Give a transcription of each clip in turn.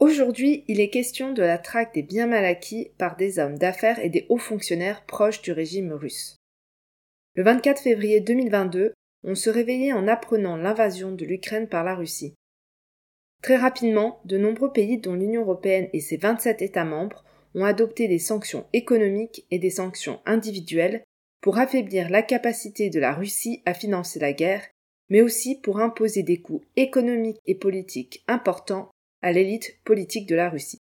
Aujourd'hui, il est question de la traque des biens mal acquis par des hommes d'affaires et des hauts fonctionnaires proches du régime russe. Le 24 février 2022, on se réveillait en apprenant l'invasion de l'Ukraine par la Russie. Très rapidement, de nombreux pays dont l'Union européenne et ses 27 États membres ont adopté des sanctions économiques et des sanctions individuelles pour affaiblir la capacité de la Russie à financer la guerre, mais aussi pour imposer des coûts économiques et politiques importants à l'élite politique de la Russie.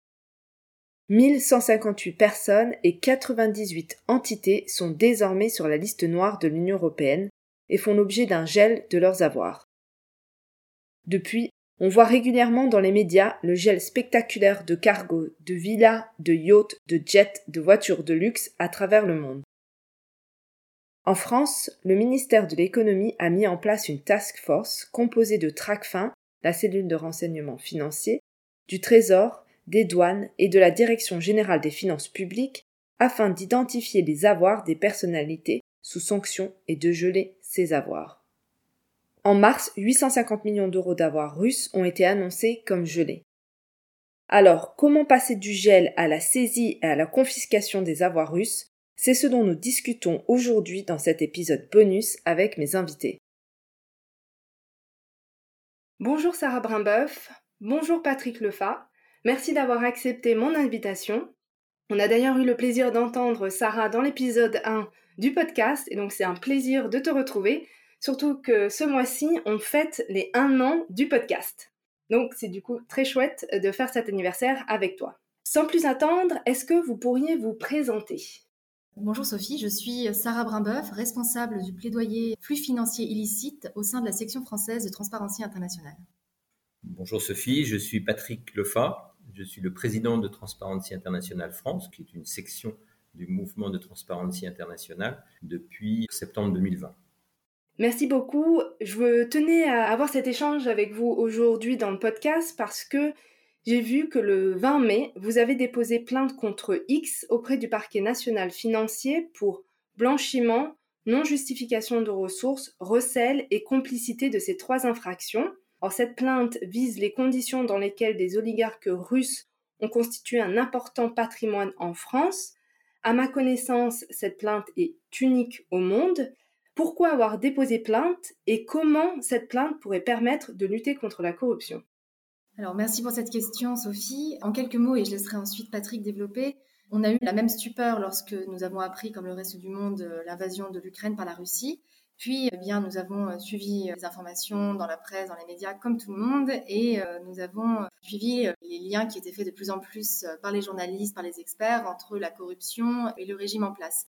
1158 personnes et 98 entités sont désormais sur la liste noire de l'Union européenne et font l'objet d'un gel de leurs avoirs. Depuis, on voit régulièrement dans les médias le gel spectaculaire de cargos, de villas, de yachts, de jets, de voitures de luxe à travers le monde. En France, le ministère de l'économie a mis en place une task force composée de TRACFIN la cellule de renseignement financier, du Trésor, des douanes et de la Direction générale des finances publiques afin d'identifier les avoirs des personnalités sous sanction et de geler ces avoirs. En mars, 850 millions d'euros d'avoirs russes ont été annoncés comme gelés. Alors, comment passer du gel à la saisie et à la confiscation des avoirs russes? C'est ce dont nous discutons aujourd'hui dans cet épisode bonus avec mes invités. Bonjour Sarah Brimbeuf, bonjour Patrick Lefa, merci d'avoir accepté mon invitation. On a d'ailleurs eu le plaisir d'entendre Sarah dans l'épisode 1 du podcast et donc c'est un plaisir de te retrouver, surtout que ce mois-ci on fête les 1 an du podcast. Donc c'est du coup très chouette de faire cet anniversaire avec toi. Sans plus attendre, est-ce que vous pourriez vous présenter? Bonjour Sophie, je suis Sarah Brimbeuf, responsable du plaidoyer flux financiers illicites au sein de la section française de Transparency International. Bonjour Sophie, je suis Patrick Lefa, je suis le président de Transparency International France, qui est une section du mouvement de Transparency International depuis septembre 2020. Merci beaucoup. Je tenais à avoir cet échange avec vous aujourd'hui dans le podcast parce que j'ai vu que le 20 mai, vous avez déposé plainte contre X auprès du parquet national financier pour blanchiment, non-justification de ressources, recel et complicité de ces trois infractions. cette plainte vise les conditions dans lesquelles des oligarques russes ont constitué un important patrimoine en France. À ma connaissance, cette plainte est unique au monde. Pourquoi avoir déposé plainte et comment cette plainte pourrait permettre de lutter contre la corruption? Merci pour cette question, Sophie. En quelques mots, et je laisserai ensuite Patrick développer, on a eu la même stupeur lorsque nous avons appris, comme le reste du monde, l'invasion de l'Ukraine par la Russie. Puis, eh bien, nous avons suivi les informations dans la presse, dans les médias, comme tout le monde, et euh, nous avons suivi les liens qui étaient faits de plus en plus par les journalistes, par les experts, entre la corruption et le régime en place.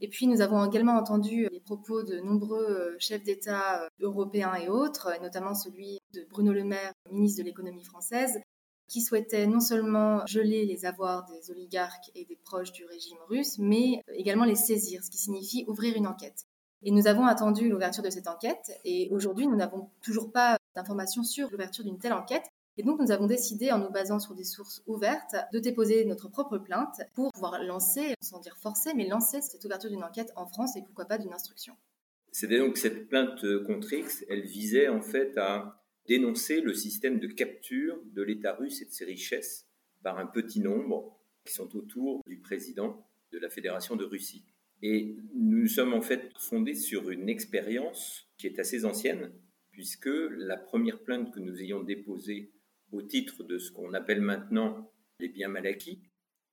Et puis nous avons également entendu les propos de nombreux euh, chefs d'État euh, européens et autres, notamment celui de Bruno Le Maire, ministre de l'économie française, qui souhaitait non seulement geler les avoirs des oligarques et des proches du régime russe, mais également les saisir, ce qui signifie ouvrir une enquête. Et nous avons attendu l'ouverture de cette enquête, et aujourd'hui nous n'avons toujours pas d'informations sur l'ouverture d'une telle enquête, et donc, nous avons décidé, en nous basant sur des sources ouvertes, de déposer notre propre plainte pour pouvoir lancer, sans dire forcer, mais lancer cette ouverture d'une enquête en France et pourquoi pas d'une instruction. C'était donc cette plainte contre X, elle visait en fait à dénoncer le système de capture de l'État russe et de ses richesses par un petit nombre qui sont autour du président de la Fédération de Russie. Et nous sommes en fait fondés sur une expérience qui est assez ancienne, puisque la première plainte que nous ayons déposée au titre de ce qu'on appelle maintenant les biens mal acquis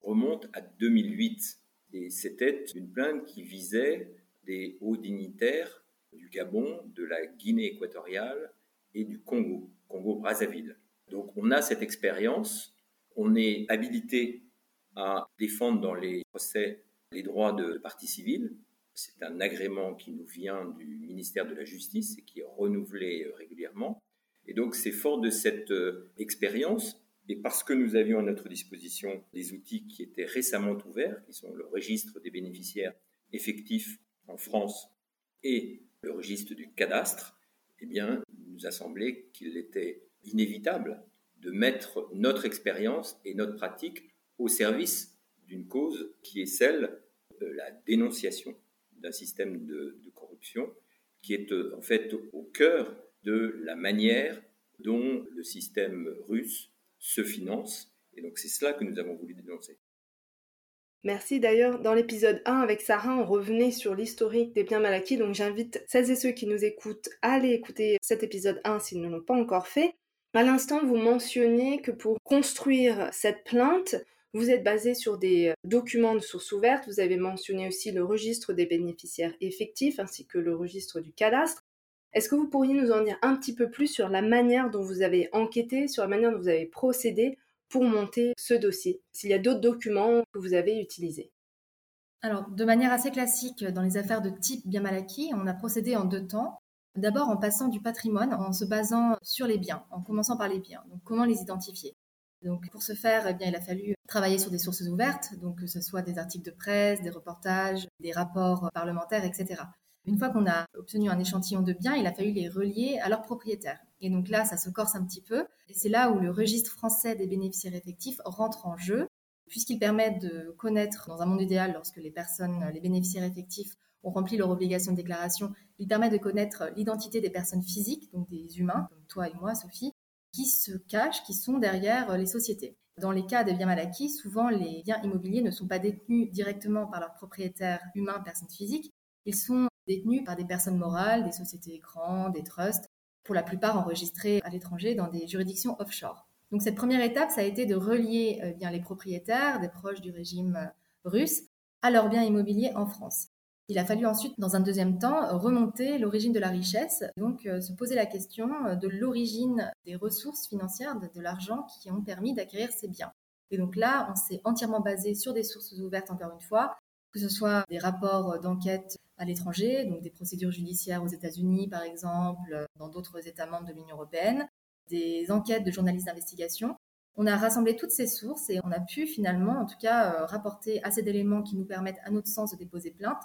remonte à 2008. Et c'était une plainte qui visait des hauts dignitaires du Gabon, de la Guinée équatoriale et du Congo, Congo-Brazzaville. Donc on a cette expérience, on est habilité à défendre dans les procès les droits de partie civile. C'est un agrément qui nous vient du ministère de la Justice et qui est renouvelé régulièrement. Donc c'est fort de cette euh, expérience. Et parce que nous avions à notre disposition des outils qui étaient récemment ouverts, qui sont le registre des bénéficiaires effectifs en France et le registre du cadastre, eh bien, il nous a semblé qu'il était inévitable de mettre notre expérience et notre pratique au service d'une cause qui est celle de la dénonciation d'un système de, de, corruption qui est en fait au cœur de la manière dont le système russe se finance. Et donc c'est cela que nous avons voulu dénoncer. Merci d'ailleurs. Dans l'épisode 1 avec Sarah, on revenait sur l'historique des biens mal acquis. Donc j'invite celles et ceux qui nous écoutent à aller écouter cet épisode 1 s'ils ne l'ont pas encore fait. À l'instant, vous mentionniez que pour construire cette plainte, vous êtes basé sur des documents de source ouverte. Vous avez mentionné aussi le registre des bénéficiaires effectifs ainsi que le registre du cadastre. Est-ce que vous pourriez nous en dire un petit peu plus sur la manière dont vous avez enquêté, sur la manière dont vous avez procédé pour monter ce dossier S'il y a d'autres documents que vous avez utilisés? Alors, de manière assez classique, dans les affaires de type bien mal acquis, on a procédé en deux temps. D'abord en passant du patrimoine, en se basant sur les biens, en commençant par les biens. Donc, comment les identifier donc, pour ce faire, eh il a fallu travailler sur des sources ouvertes, donc que ce soit des articles de presse, des reportages, des rapports parlementaires, etc. Une fois qu'on a obtenu un échantillon de biens, il a fallu les relier à leurs propriétaires. Et donc là, ça se corse un petit peu. Et c'est là où le registre français des bénéficiaires effectifs rentre en jeu, puisqu'il permet de connaître, dans un monde idéal, lorsque les personnes, les bénéficiaires effectifs ont rempli leur obligation de déclaration, il permet de connaître l'identité des personnes physiques, donc des humains, comme toi et moi, Sophie, qui se cachent, qui sont derrière les sociétés. Dans les cas des biens mal acquis, souvent les biens immobiliers ne sont pas détenus directement par leurs propriétaires humains, personnes physiques, ils sont détenus par des personnes morales, des sociétés écrans, des trusts, pour la plupart enregistrés à l'étranger dans des juridictions offshore. Donc cette première étape, ça a été de relier euh, bien les propriétaires, des proches du régime euh, russe, à leurs biens immobiliers en France. Il a fallu ensuite, dans un deuxième temps, remonter l'origine de la richesse, donc euh, se poser la question de l'origine des ressources financières, de, de l'argent qui ont permis d'acquérir ces biens. Et donc là, on s'est entièrement basé sur des sources ouvertes, encore une fois, que ce soit des rapports d'enquête à l'étranger, donc des procédures judiciaires aux États-Unis par exemple, dans d'autres États membres de l'Union européenne, des enquêtes de journalistes d'investigation. On a rassemblé toutes ces sources et on a pu finalement, en tout cas, euh, rapporter assez d'éléments qui nous permettent, à notre sens, de déposer plainte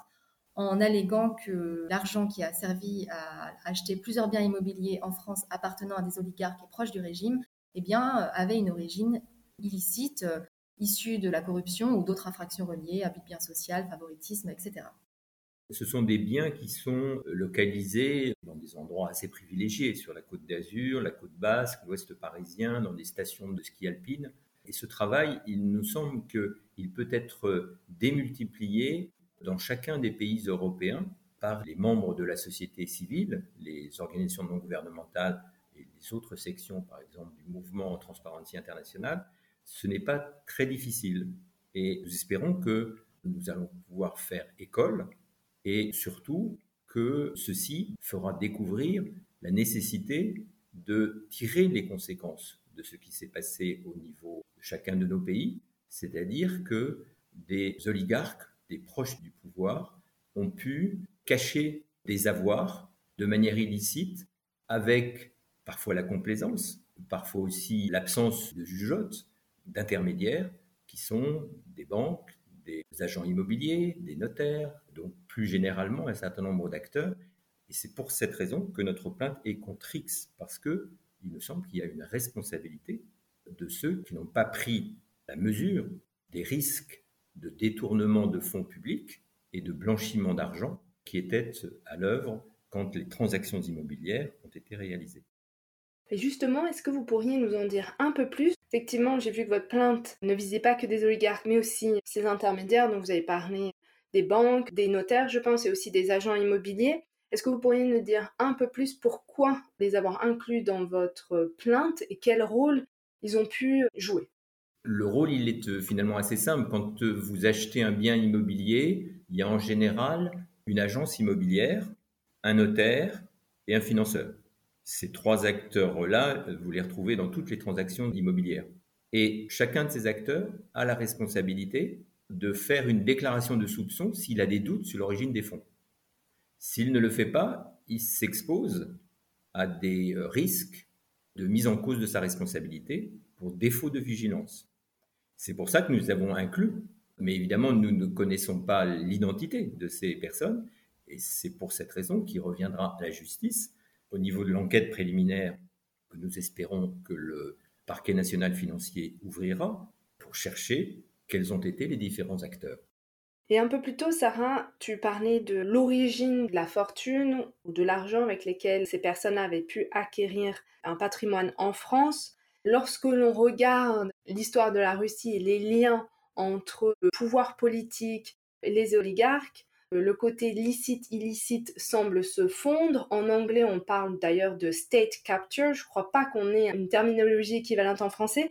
en alléguant que l'argent qui a servi à acheter plusieurs biens immobiliers en France appartenant à des oligarques et proches du régime, eh bien, euh, avait une origine illicite, euh, issus de la corruption ou d'autres infractions reliées, abus de biens social, favoritisme, etc. Ce sont des biens qui sont localisés dans des endroits assez privilégiés, sur la côte d'Azur, la côte basque, l'ouest parisien, dans des stations de ski alpine. Et ce travail, il nous semble qu'il peut être démultiplié dans chacun des pays européens par les membres de la société civile, les organisations non gouvernementales et les autres sections, par exemple, du mouvement Transparency International, ce n'est pas très difficile. Et nous espérons que nous allons pouvoir faire école et surtout que ceci fera découvrir la nécessité de tirer les conséquences de ce qui s'est passé au niveau de chacun de nos pays, c'est-à-dire que des oligarques, des proches du pouvoir, ont pu cacher des avoirs de manière illicite avec parfois la complaisance, parfois aussi l'absence de jugeote, d'intermédiaires qui sont des banques, des agents immobiliers, des notaires, donc plus généralement un certain nombre d'acteurs. Et c'est pour cette raison que notre plainte est contre X, parce que il me semble qu'il y a une responsabilité de ceux qui n'ont pas pris la mesure des risques de détournement de fonds publics et de blanchiment d'argent qui étaient à l'œuvre quand les transactions immobilières ont été réalisées. Et justement, est-ce que vous pourriez nous en dire un peu plus Effectivement, j'ai vu que votre plainte ne visait pas que des oligarques, mais aussi ces intermédiaires dont vous avez parlé, des banques, des notaires, je pense, et aussi des agents immobiliers. Est-ce que vous pourriez nous dire un peu plus pourquoi les avoir inclus dans votre plainte et quel rôle ils ont pu jouer? Le rôle, il est euh, finalement assez simple. Quand euh, vous achetez un bien immobilier, il y a en général une agence immobilière, un notaire et un financeur. Ces trois acteurs-là, vous les retrouvez dans toutes les transactions immobilières. Et chacun de ces acteurs a la responsabilité de faire une déclaration de soupçon s'il a des doutes sur l'origine des fonds. S'il ne le fait pas, il s'expose à des risques de mise en cause de sa responsabilité pour défaut de vigilance. C'est pour ça que nous avons inclus, mais évidemment, nous ne connaissons pas l'identité de ces personnes, et c'est pour cette raison qu'il reviendra à la justice au niveau de l'enquête préliminaire que nous espérons que le parquet national financier ouvrira pour chercher quels ont été les différents acteurs. Et un peu plus tôt, Sarah, tu parlais de l'origine de la fortune ou de l'argent avec lesquels ces personnes avaient pu acquérir un patrimoine en France. Lorsque l'on regarde l'histoire de la Russie et les liens entre le pouvoir politique et les oligarques, le côté licite-illicite semble se fondre. En anglais, on parle d'ailleurs de state capture. Je ne crois pas qu'on ait une terminologie équivalente en français.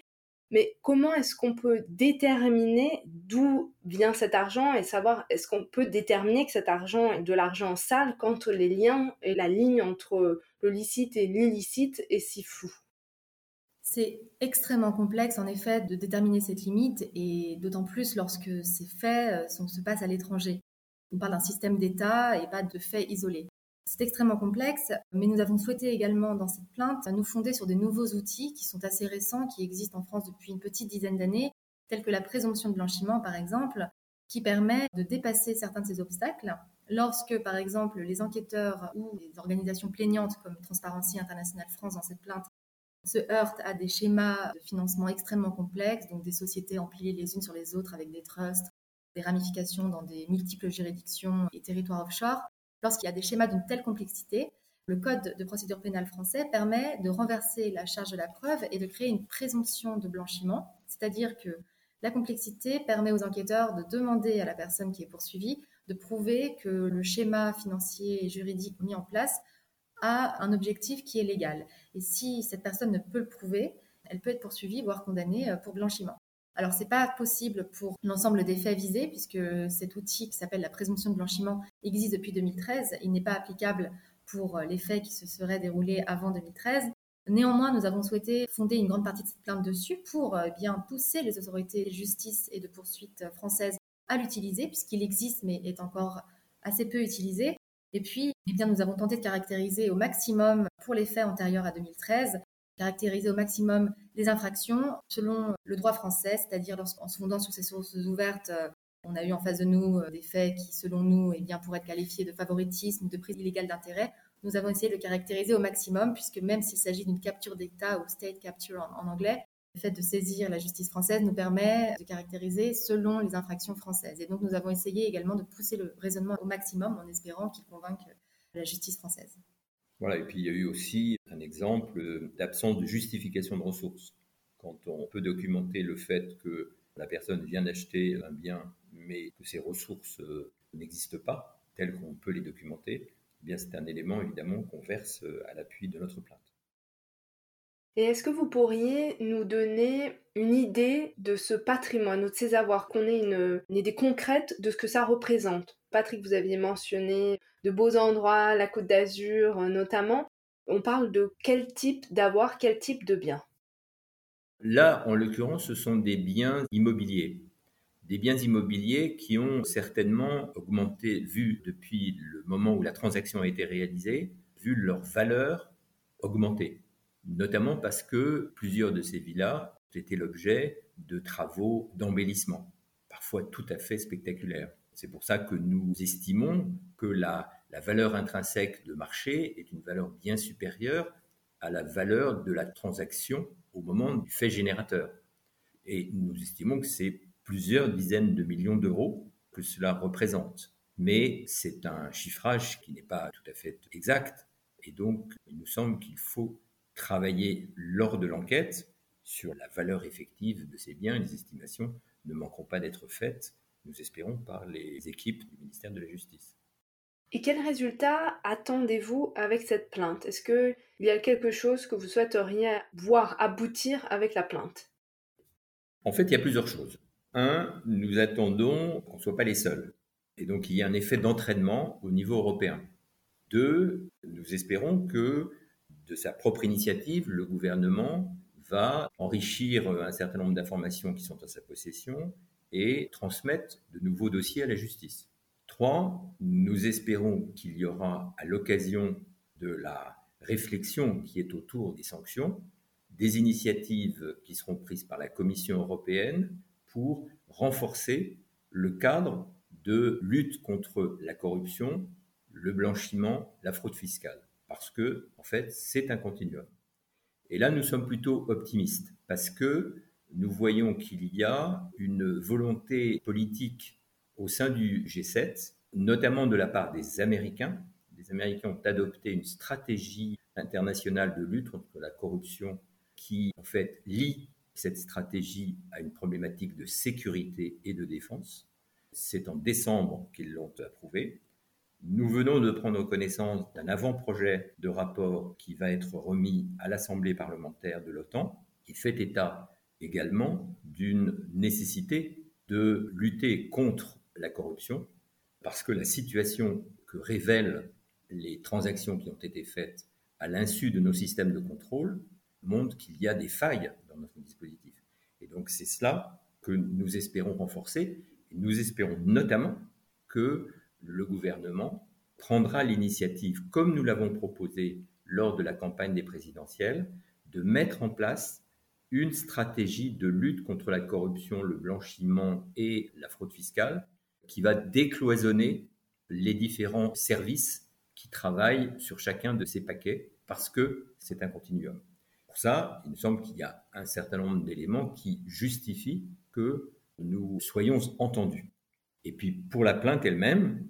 Mais comment est-ce qu'on peut déterminer d'où vient cet argent et savoir est-ce qu'on peut déterminer que cet argent est de l'argent sale quand les liens et la ligne entre le licite et l'illicite est si floue C'est extrêmement complexe en effet de déterminer cette limite et d'autant plus lorsque ces faits euh, se passent à l'étranger. On parle d'un système d'État et pas de faits isolés. C'est extrêmement complexe, mais nous avons souhaité également dans cette plainte nous fonder sur des nouveaux outils qui sont assez récents, qui existent en France depuis une petite dizaine d'années, tels que la présomption de blanchiment par exemple, qui permet de dépasser certains de ces obstacles. Lorsque, par exemple, les enquêteurs ou les organisations plaignantes comme Transparency International France dans cette plainte se heurtent à des schémas de financement extrêmement complexes, donc des sociétés empilées les unes sur les autres avec des trusts, des ramifications dans des multiples juridictions et territoires offshore, Lorsqu'il y a des schémas d'une telle complexité, le Code de procédure pénale français permet de renverser la charge de la preuve et de créer une présomption de blanchiment, c'est-à-dire que la complexité permet aux enquêteurs de demander à la personne qui est poursuivie de prouver que le schéma financier et juridique mis en place a un objectif qui est légal. Et si cette personne ne peut le prouver, elle peut être poursuivie, voire condamnée euh, pour blanchiment. Alors, ce n'est pas possible pour l'ensemble des faits visés, puisque cet outil qui s'appelle la présomption de blanchiment existe depuis 2013. Il n'est pas applicable pour les faits qui se seraient déroulés avant 2013. Néanmoins, nous avons souhaité fonder une grande partie de cette plainte dessus pour euh, bien pousser les autorités de justice et de poursuite françaises à l'utiliser, puisqu'il existe mais est encore assez peu utilisé. Et puis, eh nous avons tenté de caractériser au maximum pour les faits antérieurs à 2013 caractériser au maximum les infractions selon le droit français, c'est-à-dire lorsqu'en se fondant sur ces sources ouvertes, euh, on a eu en face de nous euh, des faits qui, selon nous, eh bien, pourraient être qualifiés de favoritisme, de prise illégale d'intérêt. Nous avons essayé de le caractériser au maximum, puisque même s'il s'agit d'une capture d'État ou state capture en, anglais, le fait de saisir la justice française nous permet de caractériser selon les infractions françaises. Et donc nous avons essayé également de pousser le raisonnement au maximum en espérant qu'il convainque la justice française. Voilà, et puis il y a eu aussi exemple d'absence de justification de ressources. Quand on peut documenter le fait que la personne vient d'acheter un bien, mais que ses ressources euh, n'existent pas, telles qu'on peut les documenter, eh bien c'est un élément évidemment qu'on verse euh, à l'appui de notre plainte. Et est-ce que vous pourriez nous donner une idée de ce patrimoine ou de ces avoirs, qu'on ait une, une, idée concrète de ce que ça représente? Patrick, vous aviez mentionné de beaux endroits, la côte d'Azur euh, notamment. On parle de quel type d'avoir, quel type de biens Là, en l'occurrence, ce sont des biens immobiliers. Des biens immobiliers qui ont certainement augmenté, vu depuis le moment où la transaction a été réalisée, vu leur valeur augmenter. Notamment parce que plusieurs de ces villas ont été l'objet de travaux d'embellissement, parfois tout à fait spectaculaires. C'est pour ça que nous estimons que la, valeur intrinsèque de marché est une valeur bien supérieure à la valeur de la transaction au moment du fait générateur. Et nous estimons que c'est plusieurs dizaines de millions d'euros que cela représente. Mais c'est un chiffrage qui n'est pas tout à fait exact. Et donc, il nous semble qu'il faut travailler lors de l'enquête sur la valeur effective de ces biens. Les estimations ne manqueront pas d'être faites nous espérons, par les équipes du ministère de la Justice. Et quels résultats attendez-vous avec cette plainte? Est-ce qu'il y a quelque chose que vous souhaiteriez voir aboutir avec la plainte? En fait, il y a plusieurs choses. Un, nous attendons qu'on ne soit pas les seuls. Et donc, il y a un effet d'entraînement au niveau européen. Deux, nous espérons que de sa propre initiative, le gouvernement va enrichir un certain nombre d'informations qui sont en sa possession et transmettre de nouveaux dossiers à la justice. Trois, nous espérons qu'il y aura, à l'occasion de la réflexion qui est autour des sanctions, des initiatives qui seront prises par la Commission européenne pour renforcer le cadre de lutte contre la corruption, le blanchiment, la fraude fiscale. Parce que, en fait, c'est un continuum. Et là, nous sommes plutôt optimistes parce que nous voyons qu'il y a une volonté politique au sein du G7, notamment de la part des Américains. Les Américains ont adopté une stratégie internationale de lutte contre la corruption qui, en fait, lie cette stratégie à une problématique de sécurité et de défense. C'est en décembre qu'ils l'ont approuvé. Nous venons de prendre connaissance d'un avant-projet de rapport qui va être remis à l'Assemblée parlementaire de l'OTAN, qui fait état également d'une nécessité de lutter contre la corruption, parce que la situation que révèlent les transactions qui ont été faites à l'insu de nos systèmes de contrôle montre qu'il y a des failles dans notre dispositif. Et donc c'est cela que nous espérons renforcer. Et nous espérons notamment que le gouvernement prendra l'initiative, comme nous l'avons proposé lors de la campagne des présidentielles, de mettre en place une stratégie de lutte contre la corruption, le blanchiment et la fraude fiscale qui va décloisonner les différents services qui travaillent sur chacun de ces paquets parce que c'est un continuum. Pour ça, il me semble qu'il y a un certain nombre d'éléments qui justifient que nous soyons entendus. Et puis pour la plainte elle-même,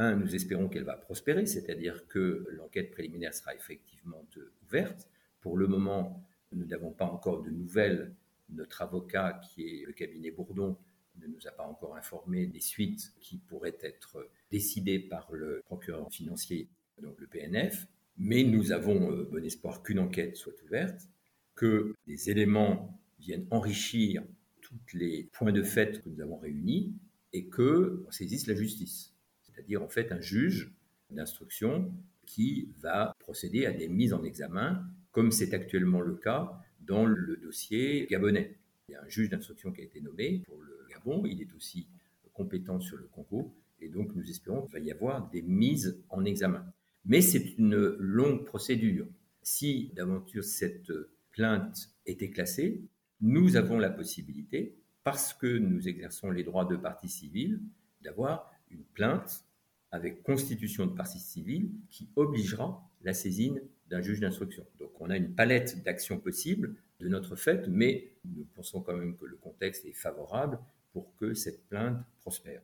nous espérons qu'elle va prospérer, c'est-à-dire que l'enquête préliminaire sera effectivement ouverte. Pour le moment, nous n'avons pas encore de nouvelles. Notre avocat, qui est le cabinet Bourdon, ne nous a pas encore informé des suites qui pourraient être décidées par le procureur financier, donc le PNF. Mais nous avons euh, bon espoir qu'une enquête soit ouverte, que des éléments viennent enrichir tous les points de fait que nous avons réunis et que saisisse la justice, c'est-à-dire en fait un juge d'instruction qui va procéder à des mises en examen, comme c'est actuellement le cas dans le dossier gabonais. Il y a un juge d'instruction qui a été nommé pour le Gabon, il est aussi compétent sur le Congo, et donc nous espérons qu'il va y avoir des mises en examen. Mais c'est une longue procédure. Si d'aventure cette plainte était classée, nous avons la possibilité, parce que nous exerçons les droits de partie civile, d'avoir une plainte avec constitution de partie civile qui obligera la saisine d'un juge d'instruction. Donc on a une palette d'actions possibles de notre fait, mais nous pensons quand même que le contexte est favorable pour que cette plainte prospère.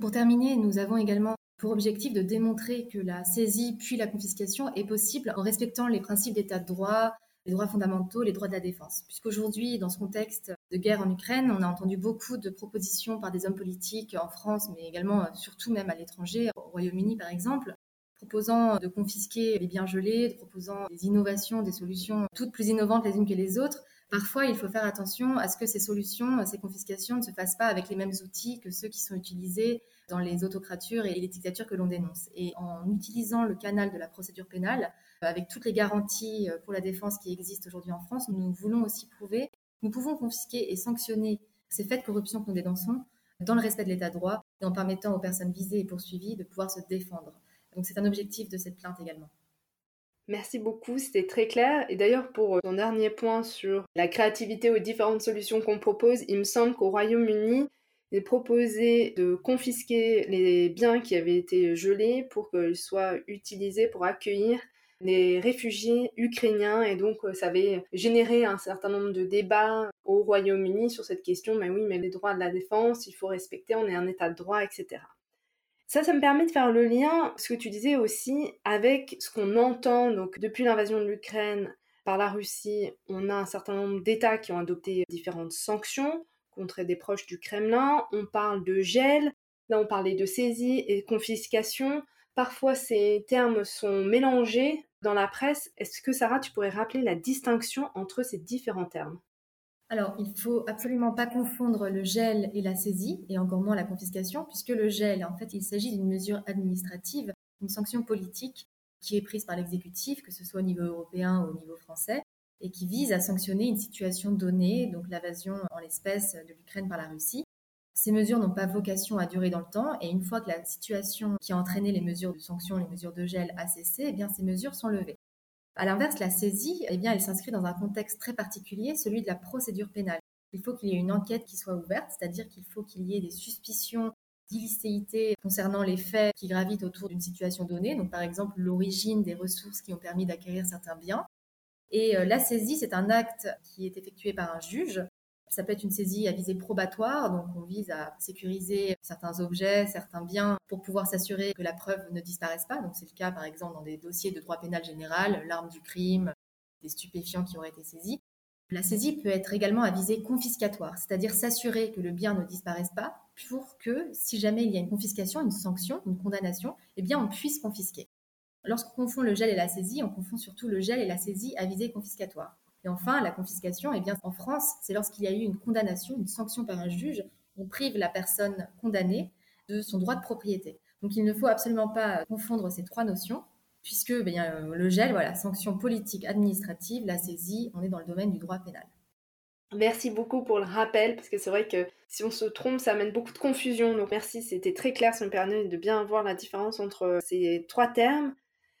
Pour terminer, nous avons également pour objectif de démontrer que la saisie puis la confiscation est possible en respectant les principes d'état de droit, les droits fondamentaux, les droits de la défense. Puisqu'aujourd'hui, dans ce contexte de guerre en Ukraine, on a entendu beaucoup de propositions par des hommes politiques en France, mais également euh, surtout même à l'étranger, au Royaume-Uni par exemple, proposant de confisquer les biens gelés, proposant des innovations, des solutions toutes plus innovantes les unes que les autres, Parfois, il faut faire attention à ce que ces solutions, ces confiscations ne se fassent pas avec les mêmes outils que ceux qui sont utilisés dans les autocratures et les dictatures que l'on dénonce. Et en utilisant le canal de la procédure pénale, avec toutes les garanties pour la défense qui existent aujourd'hui en France, nous voulons aussi prouver que nous pouvons confisquer et sanctionner ces faits de corruption que nous dénonçons dans le respect de l'état de droit et en permettant aux personnes visées et poursuivies de pouvoir se défendre. Donc c'est un objectif de cette plainte également. Merci beaucoup, c'était très clair. Et d'ailleurs, pour ton dernier point sur la créativité aux différentes solutions qu'on propose, il me semble qu'au Royaume-Uni, il est proposé de confisquer les biens qui avaient été gelés pour qu'ils soient utilisés pour accueillir les réfugiés ukrainiens et donc euh, ça avait généré un certain nombre de débats au Royaume-Uni sur cette question, mais oui, mais les droits de la défense, il faut respecter, on est un état de droit, etc. Ça, ça me permet de faire le lien, ce que tu disais aussi, avec ce qu'on entend. Donc, depuis l'invasion de l'Ukraine par la Russie, on a un certain nombre d'États qui ont adopté différentes sanctions contre des proches du Kremlin. On parle de gel. Là, on parlait de saisie et confiscation. Parfois, ces termes sont mélangés dans la presse. Est-ce que, Sarah, tu pourrais rappeler la distinction entre ces différents termes? Alors, il faut absolument pas confondre le gel et la saisie, et encore moins la confiscation, puisque le gel, en fait, il s'agit d'une mesure administrative, une sanction politique qui est prise par l'exécutif, que ce soit au niveau européen ou au niveau français, et qui vise à sanctionner une situation donnée, donc l'invasion en l'espèce de l'Ukraine par la Russie. Ces mesures n'ont pas vocation à durer dans le temps, et une fois que la situation qui a entraîné les mesures de sanction, les mesures de gel a cessé, eh bien ces mesures sont levées. À l'inverse, la saisie, eh bien, elle s'inscrit dans un contexte très particulier, celui de la procédure pénale. Il faut qu'il y ait une enquête qui soit ouverte, c'est-à-dire qu'il faut qu'il y ait des suspicions d'illicéité concernant les faits qui gravitent autour d'une situation donnée, donc par exemple l'origine des ressources qui ont permis d'acquérir certains biens. Et euh, la saisie, c'est un acte qui est effectué par un juge. Ça peut être une saisie à visée probatoire, donc on vise à sécuriser certains objets, certains biens pour pouvoir s'assurer que la preuve ne disparaisse pas. Donc c'est le cas par exemple dans des dossiers de droit pénal général, l'arme du crime, des stupéfiants qui auraient été saisis. La saisie peut être également à visée confiscatoire, c'est-à-dire s'assurer que le bien ne disparaisse pas pour que, si jamais il y a une confiscation, une sanction, une condamnation, eh bien on puisse confisquer. Lorsqu'on confond le gel et la saisie, on confond surtout le gel et la saisie à visée confiscatoire. Et enfin, la confiscation, eh bien en France, c'est lorsqu'il y a eu une condamnation, une sanction par un juge, on prive la personne condamnée de son droit de propriété. Donc il ne faut absolument pas confondre ces trois notions puisque ben, euh, le gel, voilà, sanction politique, administrative, la saisie, on est dans le domaine du droit pénal. Merci beaucoup pour le rappel, parce que c'est vrai que si on se trompe, ça amène beaucoup de confusion. Donc merci, c'était très clair, ça me permet de bien voir la différence entre euh, ces trois termes.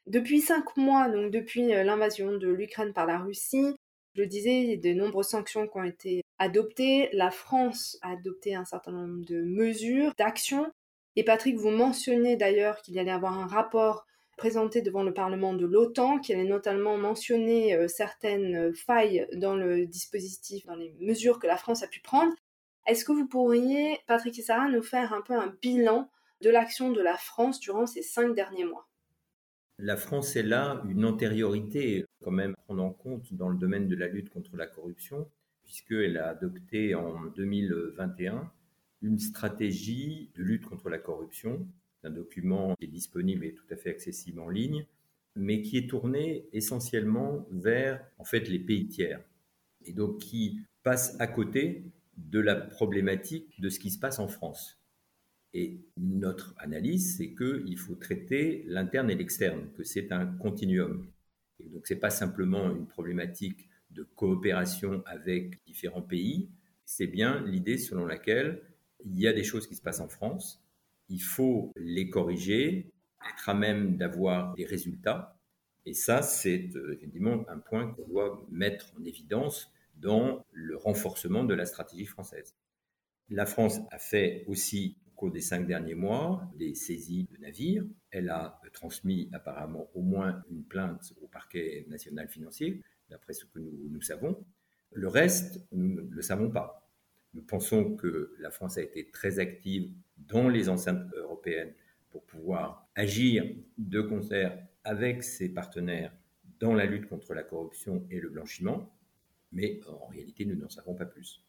Depuis cinq mois, donc depuis euh, l'invasion de l'Ukraine par la Russie, je le disais, il y a de nombreuses sanctions qui ont été adoptées. La France a adopté un certain nombre de mesures, d'actions. Et Patrick, vous mentionnez d'ailleurs qu'il y allait avoir un rapport présenté devant le Parlement de l'OTAN, qui allait notamment mentionner euh, certaines euh, failles dans le dispositif, dans les mesures que la France a pu prendre. Est-ce que vous pourriez, Patrick et Sarah, nous faire un peu un bilan de l'action de la France durant ces cinq derniers mois? La France est là une antériorité quand même prendre en compte dans le domaine de la lutte contre la corruption, puisqu'elle a adopté en 2021 une stratégie de lutte contre la corruption un document qui est disponible et tout à fait accessible en ligne, mais qui est tourné essentiellement vers en fait les pays tiers et donc qui passe à côté de la problématique de ce qui se passe en France. Et notre analyse, c'est qu'il faut traiter l'interne et l'externe, que c'est un continuum. Donc, ce n'est pas simplement une problématique de coopération avec différents pays, c'est bien l'idée selon laquelle il y a des choses qui se passent en France, il faut les corriger, être à même d'avoir des résultats. Et ça, c'est euh, évidemment un point qu'on doit mettre en évidence dans le renforcement de la stratégie française. La France a fait aussi au cours des cinq derniers mois des saisies de navires. Elle a transmis apparemment au moins une plainte au parquet national financier, d'après ce que nous, nous savons. Le reste, nous ne le savons pas. Nous pensons que la France a été très active dans les enceintes européennes pour pouvoir agir de concert avec ses partenaires dans la lutte contre la corruption et le blanchiment, mais en réalité, nous n'en savons pas plus.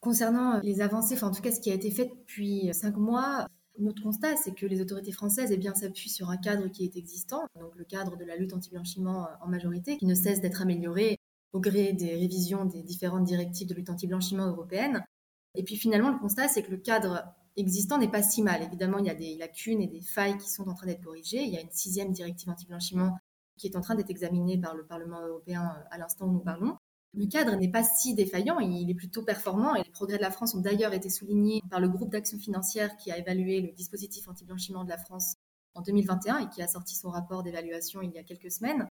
Concernant les avancées, en tout cas ce qui a été fait depuis cinq mois, notre constat, c'est que les autorités françaises eh bien, s'appuient sur un cadre qui est existant, donc le cadre de la lutte anti-blanchiment en majorité, qui ne cesse d'être amélioré au gré des révisions des différentes directives de lutte anti-blanchiment européenne. Et puis finalement, le constat, c'est que le cadre existant n'est pas si mal. Évidemment, il y a des lacunes et des failles qui sont en train d'être corrigées. Il y a une sixième directive anti-blanchiment qui est en train d'être examinée par le Parlement européen euh, à l'instant où nous parlons. Le cadre n'est pas si défaillant, il est plutôt performant et les progrès de la France ont d'ailleurs été soulignés par le groupe d'action financière qui a évalué le dispositif anti-blanchiment de la France en 2021 et qui a sorti son rapport d'évaluation il y a quelques semaines.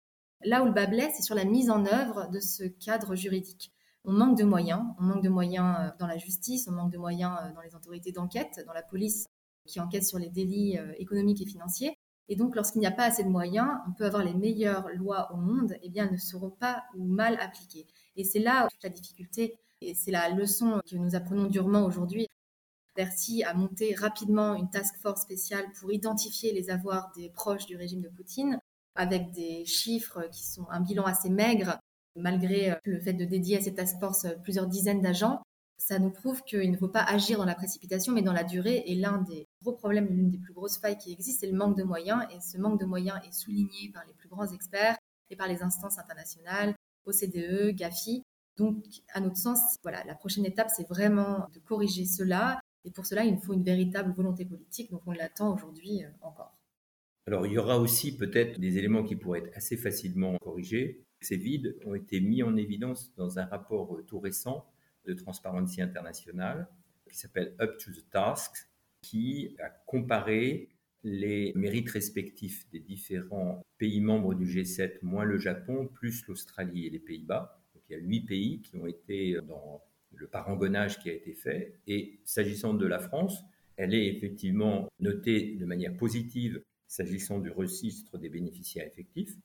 Là où le bas blesse, c'est sur la mise en œuvre de ce cadre juridique. On manque de moyens, on manque de moyens euh, dans la justice, on manque de moyens euh, dans les autorités d'enquête, dans la police qui enquête sur les délits euh, économiques et financiers. Et donc, lorsqu'il n'y a pas assez de moyens, on peut avoir les meilleures lois au monde, eh bien, elles ne seront pas ou mal appliquées. Et c'est là toute la difficulté, et c'est la leçon que nous apprenons durement aujourd'hui. Bercy a monté rapidement une task force spéciale pour identifier les avoirs des proches du régime de Poutine, avec des chiffres qui sont un bilan assez maigre, malgré le fait de dédier à cette task force plusieurs dizaines d'agents, ça nous prouve qu'il ne faut pas agir dans la précipitation, mais dans la durée. Et l'un des gros problèmes, l'une des plus grosses failles qui existent, c'est le manque de moyens. Et ce manque de moyens est souligné par les plus grands experts et par les instances internationales, OCDE, GAFI. Donc, à notre sens, voilà, la prochaine étape, c'est vraiment de corriger cela. Et pour cela, il nous faut une véritable volonté politique. Donc, on l'attend aujourd'hui euh, encore. Alors, il y aura aussi peut-être des éléments qui pourraient être assez facilement corrigés. Ces vides ont été mis en évidence dans un rapport euh, tout récent de Transparency International qui s'appelle Up to the Task, qui a comparé les mérites respectifs des différents pays membres du G7, moins le Japon, plus l'Australie et les Pays-Bas. Donc il y a huit pays qui ont été dans le parangonnage qui a été fait. Et s'agissant de la France, elle est effectivement notée de manière positive s'agissant du registre des bénéficiaires effectifs,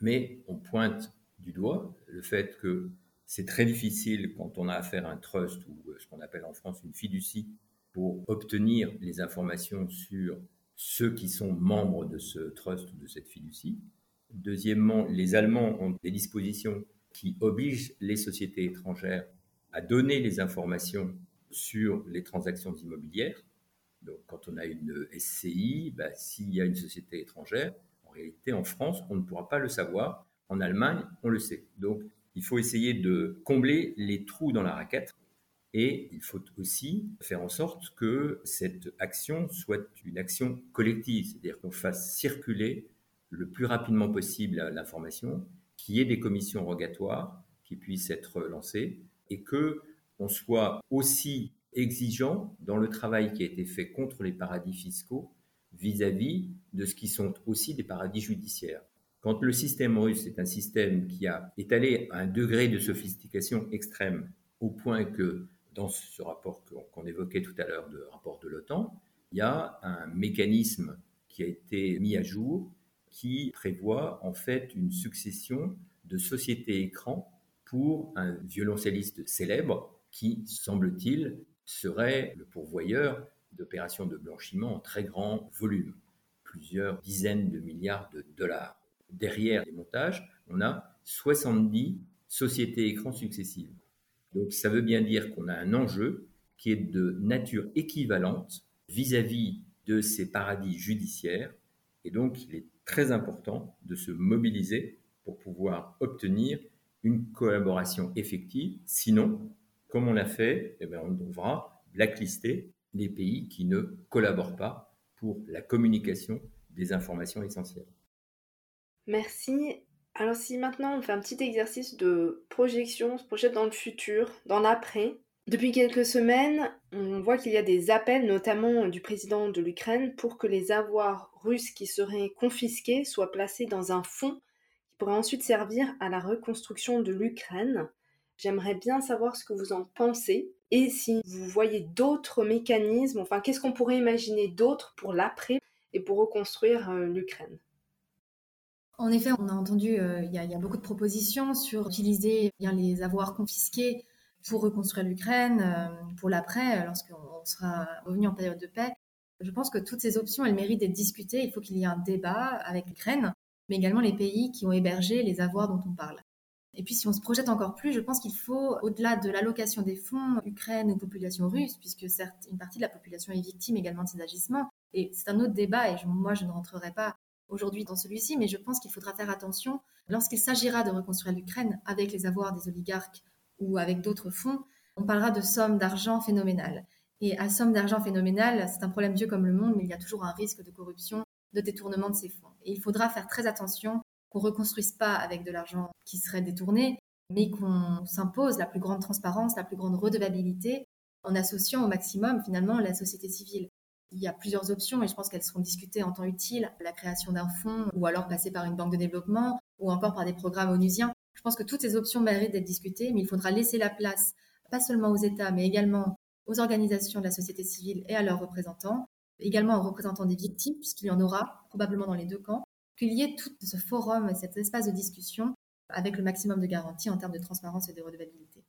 mais on pointe du doigt le fait que c'est très difficile quand on a affaire à un trust ou ce qu'on appelle en France une fiducie pour obtenir les informations sur ceux qui sont membres de ce trust ou de cette fiducie. Deuxièmement, les Allemands ont des dispositions qui obligent les sociétés étrangères à donner les informations sur les transactions immobilières. Donc, quand on a une SCI, bah, s'il y a une société étrangère, en réalité, en France, on ne pourra pas le savoir. En Allemagne, on le sait. Donc, il faut essayer de combler les trous dans la raquette et il faut aussi faire en sorte que cette action soit une action collective, c'est-à-dire qu'on fasse circuler le plus rapidement possible l'information, qu'il y ait des commissions rogatoires qui puissent être lancées et que on soit aussi exigeant dans le travail qui a été fait contre les paradis fiscaux vis-à-vis de ce qui sont aussi des paradis judiciaires. Quand le système russe est un système qui a, à un degré de sophistication extrême, au point que dans ce rapport qu'on évoquait tout à l'heure, le rapport de l'OTAN, il y a un mécanisme qui a été mis à jour qui prévoit en fait une succession de sociétés écrans pour un violoncelliste célèbre qui, semble-t-il, serait le pourvoyeur d'opérations de blanchiment en très grand volume, plusieurs dizaines de milliards de dollars. Derrière les montages, on a 70 sociétés écrans successives. Donc ça veut bien dire qu'on a un enjeu qui est de nature équivalente vis-à-vis de ces paradis judiciaires. Et donc il est très important de se mobiliser pour pouvoir obtenir une collaboration effective. Sinon, comme on l'a fait, eh bien, on devra blacklister les pays qui ne collaborent pas pour la communication des informations essentielles. Merci. Alors si maintenant on fait un petit exercice de projection, on se projette dans le futur, dans l'après. Depuis quelques semaines, on voit qu'il y a des appels, notamment du président de l'Ukraine, pour que les avoirs russes qui seraient confisqués soient placés dans un fonds qui pourrait ensuite servir à la reconstruction de l'Ukraine. J'aimerais bien savoir ce que vous en pensez et si vous voyez d'autres mécanismes, enfin qu'est-ce qu'on pourrait imaginer d'autre pour l'après et pour reconstruire euh, l'Ukraine? En effet, on a entendu, euh, il y, a beaucoup de propositions sur utiliser bien les avoirs confisqués pour reconstruire l'Ukraine, euh, pour l'après, lorsqu'on sera revenu en période de paix. Je pense que toutes ces options, elles méritent d'être discutées. Il faut qu'il y ait un débat avec l'Ukraine, mais également les pays qui ont hébergé les avoirs dont on parle. Et puis si on se projette encore plus, je pense qu'il faut, au-delà de l'allocation des fonds Ukraine ou population russe, puisque certes une partie de la population est victime également de ces agissements, et c'est un autre débat, et moi je ne rentrerai pas aujourd'hui dans celui-ci, mais je pense qu'il faudra faire attention lorsqu'il s'agira de reconstruire l'Ukraine avec les avoirs des oligarques ou avec d'autres fonds. On parlera de sommes d'argent phénoménales. Et à somme d'argent phénoménale, c'est un problème vieux comme le monde, mais il y a toujours un risque de corruption, de détournement de ces fonds. Et il faudra faire très attention qu'on reconstruise pas avec de l'argent qui serait détourné, mais qu'on s'impose la plus grande transparence, la plus grande redevabilité, en associant au maximum finalement la société civile. Il y a plusieurs options et je pense qu'elles seront discutées en temps utile. La création d'un fonds ou alors passer par une banque de développement ou encore par des programmes onusiens. Je pense que toutes ces options méritent d'être discutées, mais il faudra laisser la place, pas seulement aux États, mais également aux organisations de la société civile et à leurs représentants, également aux représentants des victimes, puisqu'il y en aura probablement dans les deux camps, qu'il y ait tout ce forum, cet espace de discussion avec le maximum de garanties en termes de transparence et de redevabilité.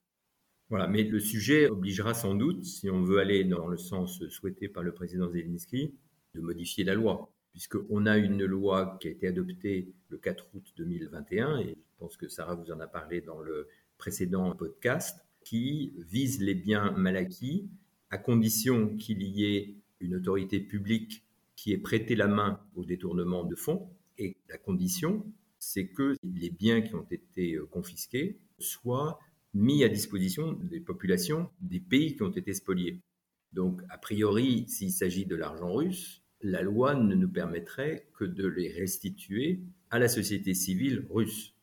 Voilà, mais le sujet obligera sans doute, si on veut aller dans le sens souhaité par le président Zelensky, de modifier la loi, puisqu'on a une loi qui a été adoptée le 4 août 2021, et je pense que Sarah vous en a parlé dans le précédent podcast, qui vise les biens mal acquis à condition qu'il y ait une autorité publique qui ait prêté la main au détournement de fonds. Et la condition, c'est que les biens qui ont été confisqués soient mis à disposition des populations des pays qui ont été spoliés. Donc, a priori, s'il s'agit de l'argent russe, la loi ne nous permettrait que de les restituer à la société civile russe.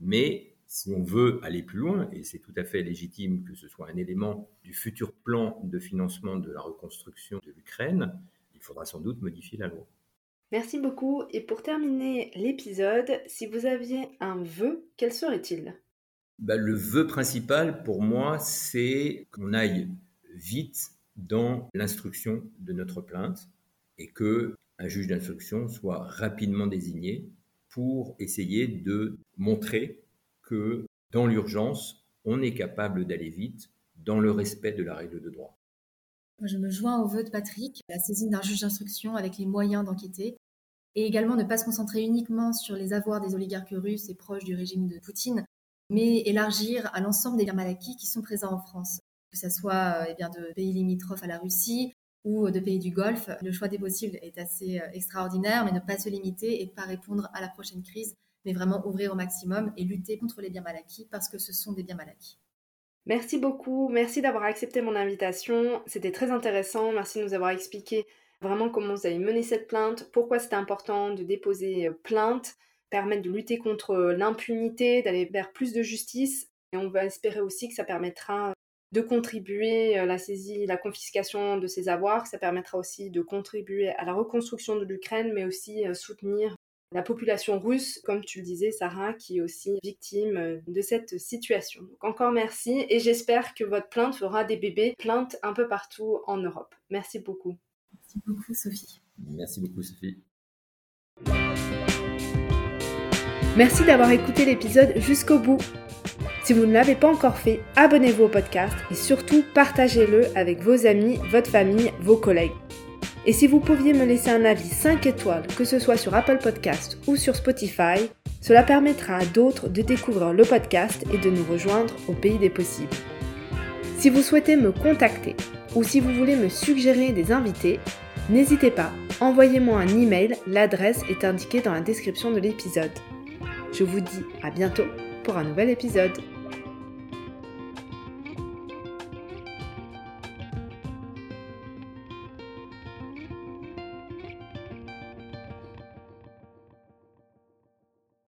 Mais si on veut aller plus loin, et c'est tout à fait légitime que ce soit un élément du futur plan de financement de la reconstruction de l'Ukraine, il faudra sans doute modifier la loi. Merci beaucoup. Et pour terminer l'épisode, si vous aviez un vœu, quel serait-il? Bah, Le vœu principal pour moi, c'est qu'on aille vite dans l'instruction de notre plainte et que un juge d'instruction soit rapidement désigné pour essayer de montrer que dans l'urgence, on est capable d'aller vite dans le respect de la règle de droit. Je me joins au vœu de Patrick, la saisine d'un juge d'instruction avec les moyens d'enquêter, et également ne pas se concentrer uniquement sur les avoirs des oligarques russes et proches du régime de Poutine, mais élargir à l'ensemble des biens mal acquis qui sont présents en France, que ce soit euh, eh de pays limitrophes à la Russie ou de pays du Golfe. Le choix des possibles est assez euh, extraordinaire, mais ne pas se limiter et pas répondre à la prochaine crise, mais vraiment ouvrir au maximum et lutter contre les biens mal acquis parce que ce sont des biens mal acquis. Merci beaucoup, merci d'avoir accepté mon invitation, c'était très intéressant, merci de nous avoir expliqué vraiment comment vous avez mené cette plainte, pourquoi c'était important de déposer euh, plainte, permettre de lutter contre euh, l'impunité, d'aller vers plus de justice, et on va espérer aussi que ça permettra de contribuer à la saisie, la confiscation de ces avoirs, que ça permettra aussi de contribuer à la reconstruction de l'Ukraine, mais aussi euh, soutenir la population russe, comme tu le disais, Sarah, qui est aussi victime euh, de cette situation. Donc encore merci et j'espère que votre plainte fera des bébés plaintes un peu partout en Europe. Merci beaucoup. Merci beaucoup, Sophie. Merci beaucoup, Sophie. Merci d'avoir écouté l'épisode jusqu'au bout. Si vous ne l'avez pas encore fait, abonnez-vous au podcast et surtout partagez-le avec vos amis, votre famille, vos collègues. Et si vous pouviez me laisser un avis 5 étoiles, que ce soit sur Apple Podcast ou sur Spotify, cela permettra à d'autres de découvrir le podcast et de nous rejoindre au pays des possibles. Si vous souhaitez me contacter ou si vous voulez me suggérer des invités, n'hésitez pas, envoyez-moi un email, l'adresse est indiquée dans la description de l'épisode. Je vous dis à bientôt pour un nouvel épisode.